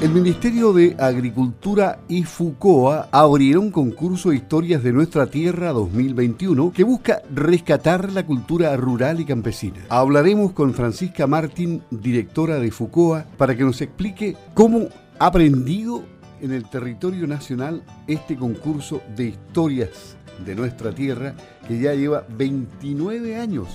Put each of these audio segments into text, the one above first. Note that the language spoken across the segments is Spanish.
El Ministerio de Agricultura y FUCOA abrieron concurso historias de nuestra tierra 2021 que busca rescatar la cultura rural y campesina. Hablaremos con Francisca Martín, directora de FUCOA, para que nos explique cómo ha aprendido en el territorio nacional este concurso de historias de nuestra tierra que ya lleva 29 años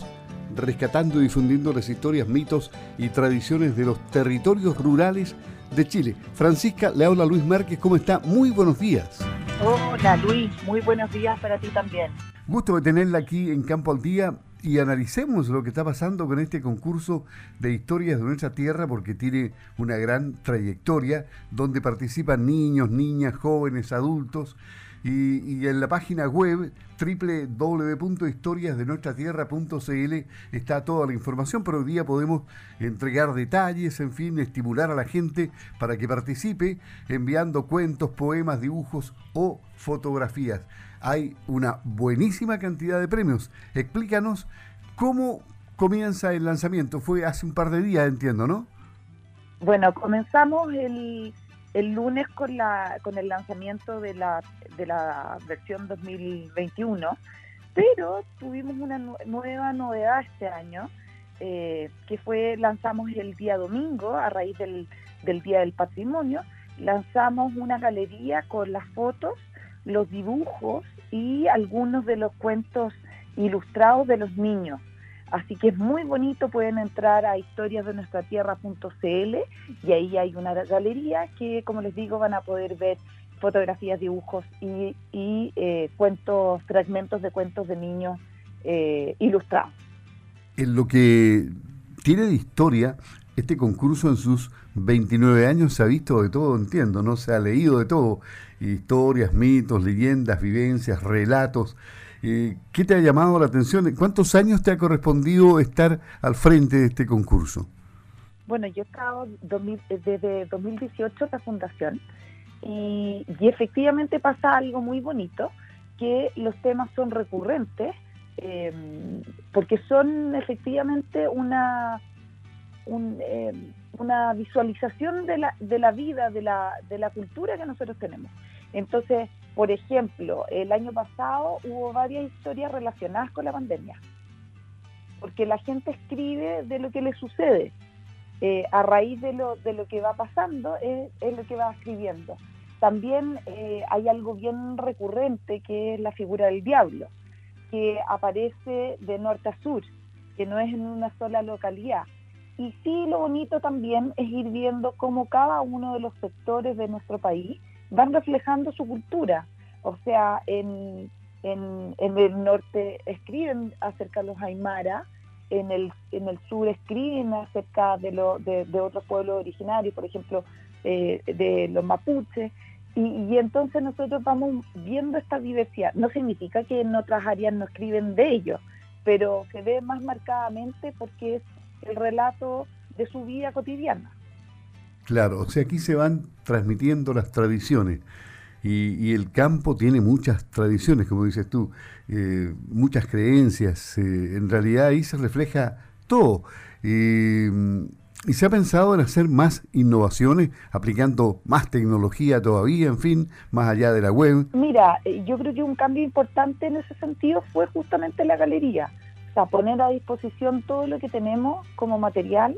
rescatando y difundiendo las historias, mitos y tradiciones de los territorios rurales de Chile. Francisca, le habla Luis Márquez, ¿cómo está? Muy buenos días. Hola Luis, muy buenos días para ti también. Gusto de tenerla aquí en Campo al Día y analicemos lo que está pasando con este concurso de historias de nuestra tierra porque tiene una gran trayectoria donde participan niños, niñas, jóvenes, adultos y, en la página web www.historiasdenuestratierra.cl está toda la información, pero hoy día podemos entregar detalles, en fin, estimular a la gente para que participe enviando cuentos, poemas, dibujos o fotografías. Hay una buenísima cantidad de premios. Explícanos cómo comienza el lanzamiento. Fue hace un par de días, entiendo, ¿no? Bueno, comenzamos el el lunes con, la, con el lanzamiento de la, de la versión 2021, pero tuvimos una nueva novedad este año, eh, que fue, lanzamos el día domingo, a raíz del, del Día del Patrimonio, lanzamos una galería con las fotos, los dibujos y algunos de los cuentos ilustrados de los niños. Así que es muy bonito, pueden entrar a historiasdenuestratierra.cl y ahí hay una galería que, como les digo, van a poder ver fotografías, dibujos y, eh, cuentos, fragmentos de cuentos de niños eh, ilustrados. En lo que tiene de historia, este concurso en sus 29 años se ha visto de todo, entiendo, ¿no? Se ha leído de todo, historias, mitos, leyendas, vivencias, relatos. Eh, ¿Qué te ha llamado la atención? ¿Cuántos años te ha correspondido estar al frente de este concurso? Bueno, yo he estado desde 2018 en la fundación y, efectivamente pasa algo muy bonito, que los temas son recurrentes, em, porque son efectivamente una, em, una visualización de la, de la vida, de la, de la cultura que nosotros tenemos. Entonces, por ejemplo, el año pasado hubo varias historias relacionadas con la pandemia, porque la gente escribe de lo que le sucede. Eh, a raíz de lo, de lo que va pasando es, lo que va escribiendo. También eh, hay algo bien recurrente que es la figura del diablo, que aparece de norte a sur, que no es en una sola localidad. Y sí, lo bonito también es ir viendo cómo cada uno de los sectores de nuestro país van reflejando su cultura. O sea, en, el norte escriben acerca de los aymara, en el, sur escriben acerca de, otros pueblos originarios, por ejemplo, eh, de los mapuches. Y, entonces nosotros vamos viendo esta diversidad. No significa que en otras áreas no escriben de ellos, pero se ve más marcadamente porque es el relato de su vida cotidiana. Claro, o sea, aquí se van transmitiendo las tradiciones. Y, el campo tiene muchas tradiciones, como dices tú, eh, muchas creencias. Eh, en realidad ahí se refleja todo. y se ha pensado en hacer más innovaciones, aplicando más tecnología todavía, en fin, más allá de la web. Mira, eh, yo creo que un cambio importante en ese sentido fue justamente la galería. O sea, poner a disposición todo lo que tenemos como material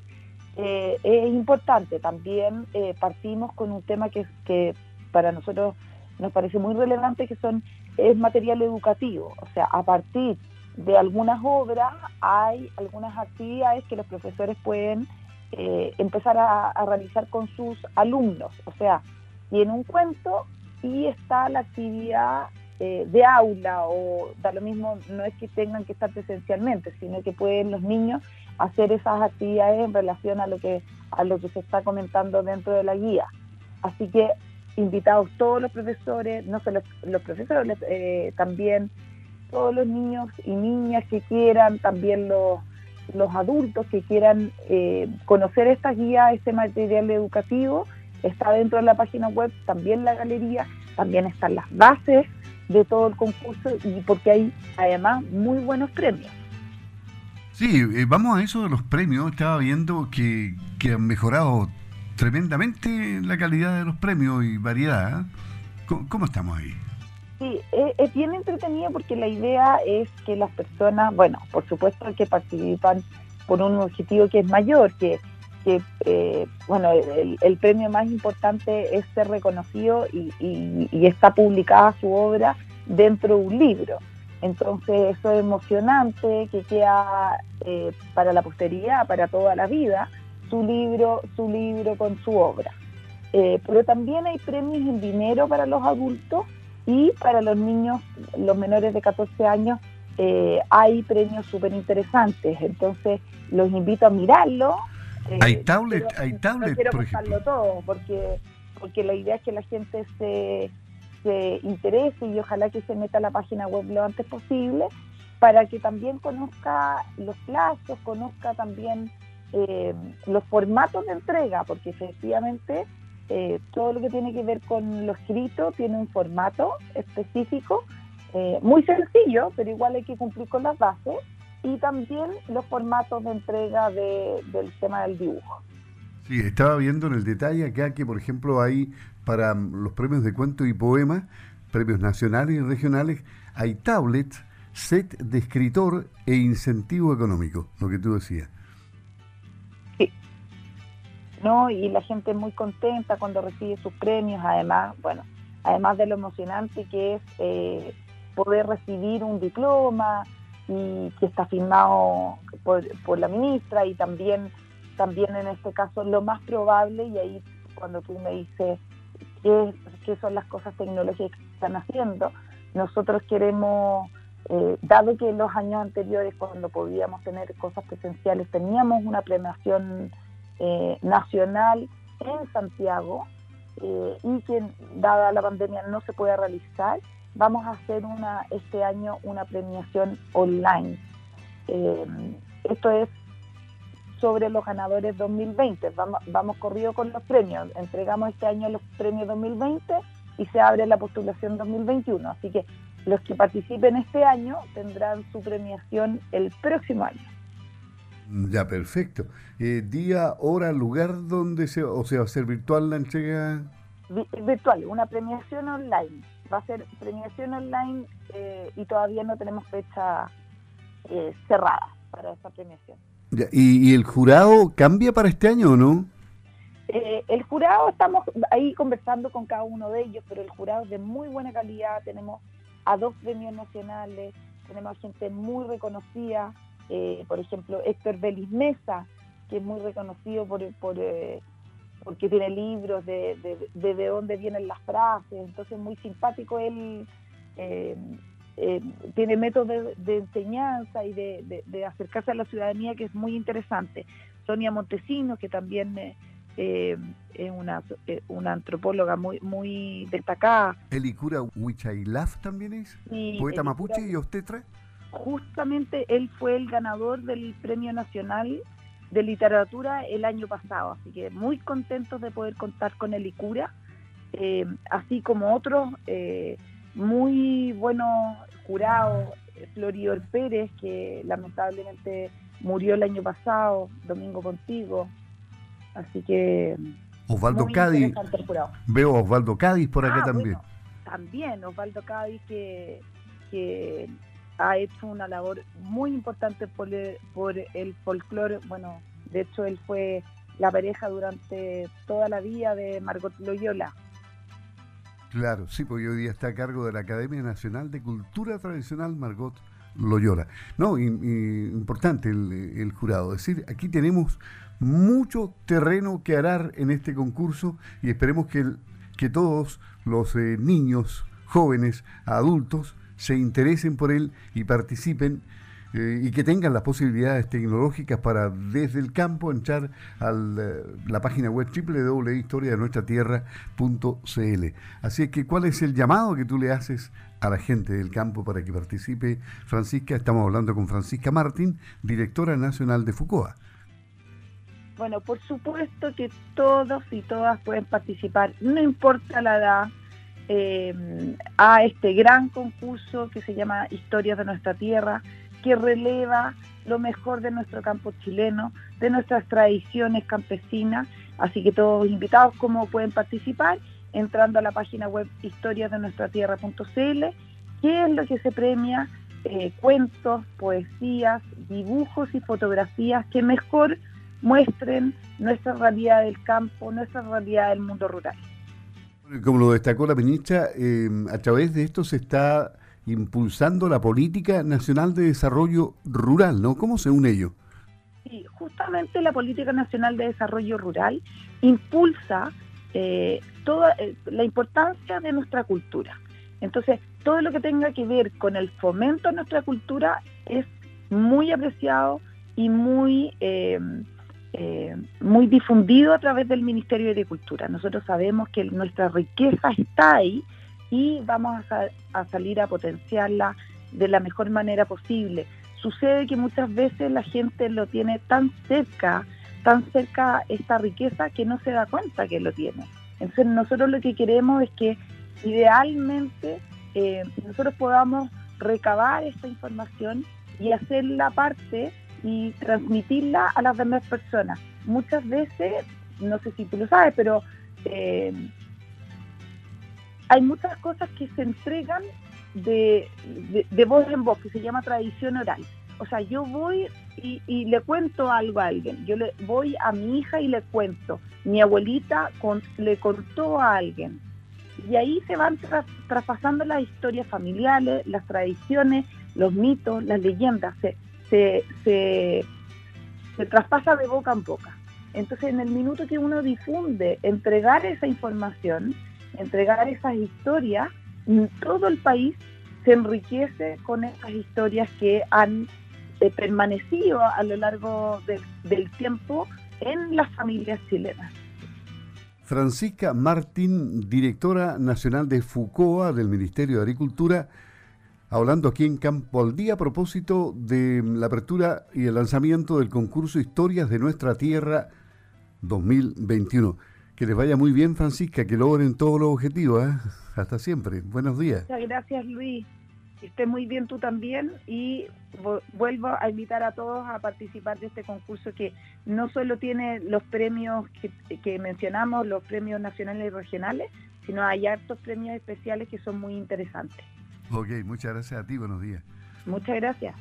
eh, es importante. También eh, partimos con un tema que, para nosotros nos parece muy relevante, que son es material educativo. O sea, a partir de algunas obras hay algunas actividades que los profesores pueden eh, empezar a, realizar con sus alumnos. O sea, tiene un cuento y está la actividad de aula o da lo mismo, no es que tengan que estar presencialmente, sino que pueden los niños hacer esas actividades en relación a lo que a lo que se está comentando dentro de la guía. Así que invitados todos los profesores, no solo los profesores, eh, también todos los niños y niñas que quieran, también los, los adultos que quieran eh, conocer esta guía, este material educativo, está dentro de la página web, también la galería, también están las bases de todo el concurso y porque hay además muy buenos premios. Sí, eh, vamos a eso de los premios. Estaba viendo que, han mejorado tremendamente la calidad de los premios y variedad. ¿eh? ¿Cómo, estamos ahí? Sí, es, bien entretenido porque la idea es que las personas, bueno, por supuesto que participan por un objetivo que es mayor, que, que eh, bueno, el, premio más importante es ser reconocido y, está publicada su obra dentro de un libro. Entonces eso es emocionante, que queda eh, para la posteridad, para toda la vida, su libro, su libro con su obra. Eh, pero también hay premios en dinero para los adultos y para los niños, los menores de 14 años, hay premios súper interesantes. Entonces, los invito a mirarlo. Eh, hay tablet, hay tablet, quiero por ejemplo. todo, porque, porque la idea es que la gente se, se interese y ojalá que se meta a la página web lo antes posible para que también conozca los plazos, conozca también eh, los formatos de entrega, porque efectivamente eh, todo lo que tiene que ver con lo escrito tiene un formato específico, eh, muy sencillo, pero igual hay que cumplir con las bases, y también los formatos de entrega del tema del dibujo. Sí, estaba viendo en el detalle acá que, por ejemplo, hay para los premios de cuento y poema, premios nacionales y regionales, hay tablets, set de escritor e incentivo económico, lo que tú decías. ¿no? Y la gente muy contenta cuando recibe sus premios, además, bueno, además de lo emocionante que es eh, poder recibir un diploma y que está firmado por, la ministra y también, también en este caso lo más probable, y ahí cuando tú me dices qué, qué son las cosas tecnológicas que están haciendo, nosotros queremos... Eh, dado que en los años anteriores, cuando podíamos tener cosas presenciales, teníamos una premiación eh, nacional en Santiago eh, y que dada la pandemia no se puede realizar, vamos a hacer una este año una premiación online. Eh, esto es sobre los ganadores 2020. Vamos, vamos corrido con los premios. Entregamos este año los premios 2020 y se abre la postulación 2021. Así que los que participen este año tendrán su premiación el próximo año. Ya, perfecto. Eh, día, hora, lugar donde se, o sea, va a ser virtual la entrega. Virtual, una premiación online. Va a ser premiación online eh, y todavía no tenemos fecha eh, cerrada para esa premiación. ¿y, el jurado cambia para este año o no? el jurado, estamos ahí conversando con cada uno de ellos, pero el jurado es de muy buena calidad. Tenemos a dos premios nacionales, tenemos gente muy reconocida eh, por ejemplo, Héctor Belis Mesa, que es muy reconocido por, por eh, porque tiene libros de, de, dónde vienen las frases, entonces muy simpático él, eh, tiene métodos de, enseñanza y de, acercarse a la ciudadanía que es muy interesante. Sonia Montesinos, que también es una, una antropóloga muy muy destacada. ¿Elicura Huichailaf también es? ¿Poeta mapuche y tres? justamente él fue el ganador del Premio Nacional de Literatura el año pasado, así que muy contentos de poder contar con el ICURA, eh, así como otros eh, muy buenos jurados, Floridor Pérez, que lamentablemente murió el año pasado, Domingo Contigo, así que... Osvaldo Cádiz, veo Osvaldo Cádiz por acá ah, también. también Osvaldo Cádiz que, que ha hecho una labor muy importante por el, por el folclore. Bueno, de hecho él fue la pareja durante toda la vida de Margot Loyola. Claro, sí, porque hoy día está a cargo de la Academia Nacional de Cultura Tradicional Margot Loyola. No, importante el, jurado. Es decir, aquí tenemos mucho terreno que arar en este concurso y esperemos que, que todos los eh, niños, jóvenes, adultos, se interesen por él y participen eh, y que tengan las posibilidades tecnológicas para desde el campo entrar a la, página web www.historiadenuestratierra.cl. Así es que, ¿cuál es el llamado que tú le haces a la gente del campo para que participe? Francisca, estamos hablando con Francisca Martín, directora nacional de FUCOA. Bueno, por supuesto que todos y todas pueden participar, no importa la edad, eh, a este gran concurso que se llama Historias de nuestra Tierra, que releva lo mejor de nuestro campo chileno, de nuestras tradiciones campesinas. Así que todos invitados, como pueden participar? Entrando a la página web historiasdenuestratierra.cl, ¿qué es lo que se premia? Eh, cuentos, poesías, dibujos y fotografías que mejor muestren nuestra realidad del campo, nuestra realidad del mundo rural. Como lo destacó la ministra, eh, a través de esto se está impulsando la política nacional de desarrollo rural, ¿no? ¿Cómo se une ello? Sí, justamente la política nacional de desarrollo rural impulsa eh, toda eh, la importancia de nuestra cultura. Entonces, todo lo que tenga que ver con el fomento de nuestra cultura es muy apreciado y muy eh, muy difundido a través del Ministerio de Agricultura. Nosotros sabemos que nuestra riqueza está ahí y vamos a, salir a potenciarla de la mejor manera posible. Sucede que muchas veces la gente lo tiene tan cerca, tan cerca esta riqueza que no se da cuenta que lo tiene. Entonces nosotros lo que queremos es que idealmente eh, nosotros podamos recabar esta información y hacerla parte y transmitirla a las demás personas. Muchas veces, no sé si tú lo sabes, pero eh, hay muchas cosas que se entregan de, de, voz en voz, que se llama tradición oral. O sea, yo voy y, le cuento algo a alguien. Yo le voy a mi hija y le cuento. Mi abuelita le contó a alguien. Y ahí se van traspasando las historias familiares, las tradiciones, los mitos, las leyendas. Se, se, se, se traspasa de boca en boca. Entonces, en el minuto que uno difunde, entregar esa información, entregar esas historias, todo el país se enriquece con esas historias que han eh, permanecido a lo largo del tiempo en las familias chilenas. Francisca Martín, directora nacional de FUCOA del Ministerio de Agricultura, hablando aquí en Campo al Día a propósito de la apertura y el lanzamiento del concurso Historias de Nuestra Tierra 2021. Que les vaya muy bien, Francisca, que logren todos los objetivos. ¿eh? Hasta siempre. Buenos días. Muchas gracias, Luis. Que esté muy bien tú también y vuelvo a invitar a todos a participar de este concurso que no solo tiene los premios que, que mencionamos, los premios nacionales y regionales, sino hay hartos premios especiales que son muy interesantes. Ok, muchas gracias a ti, buenos días. Muchas gracias.